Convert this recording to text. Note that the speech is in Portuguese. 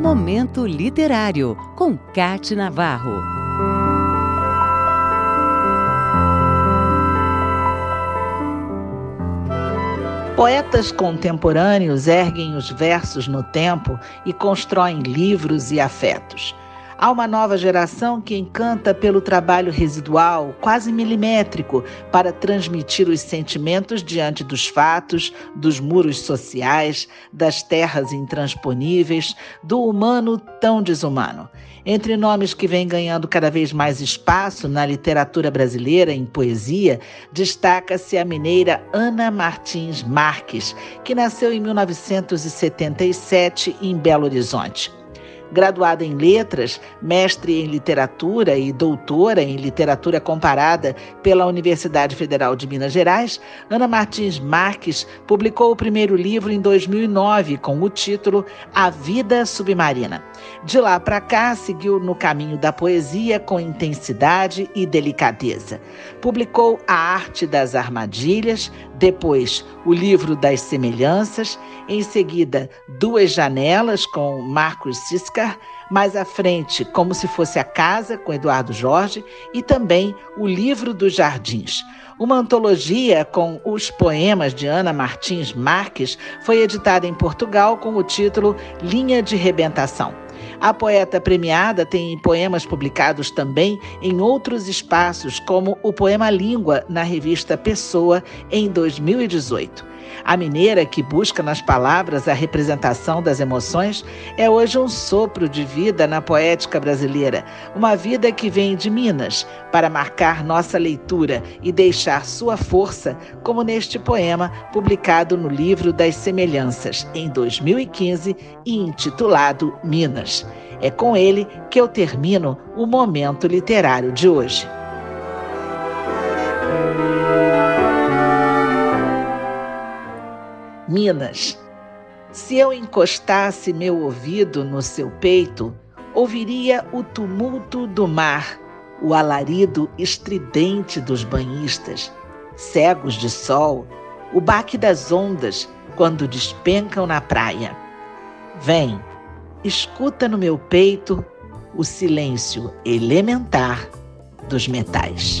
Momento Literário, com Cate Navarro. Poetas contemporâneos erguem os versos no tempo e constroem livros e afetos. Há uma nova geração que encanta pelo trabalho residual, quase milimétrico, para transmitir os sentimentos diante dos fatos, dos muros sociais, das terras intransponíveis, do humano tão desumano. Entre nomes que vêm ganhando cada vez mais espaço na literatura brasileira em poesia, destaca-se a mineira Ana Martins Marques, que nasceu em 1977 em Belo Horizonte. Graduada em letras, mestre em literatura e doutora em literatura comparada pela Universidade Federal de Minas Gerais, Ana Martins Marques publicou o primeiro livro em 2009 com o título A Vida Submarina. De lá para cá, seguiu no caminho da poesia com intensidade e delicadeza. Publicou A Arte das Armadilhas, depois o livro das semelhanças, em seguida Duas Janelas com Marcos Siskar, mais à frente Como se fosse a casa com Eduardo Jorge e também o livro dos Jardins. Uma antologia com os poemas de Ana Martins Marques foi editada em Portugal com o título Linha de Rebentação. A poeta premiada tem poemas publicados também em outros espaços, como o poema Língua, na revista Pessoa, em 2018. A mineira, que busca nas palavras a representação das emoções, é hoje um sopro de vida na poética brasileira, uma vida que vem de Minas, para marcar nossa leitura e deixar sua força, como neste poema publicado no Livro das Semelhanças, em 2015 e intitulado Minas. É com ele que eu termino o momento literário de hoje. Minas. Se eu encostasse meu ouvido no seu peito, ouviria o tumulto do mar, o alarido estridente dos banhistas, cegos de sol, o baque das ondas quando despencam na praia. Vem, escuta no meu peito o silêncio elementar dos metais.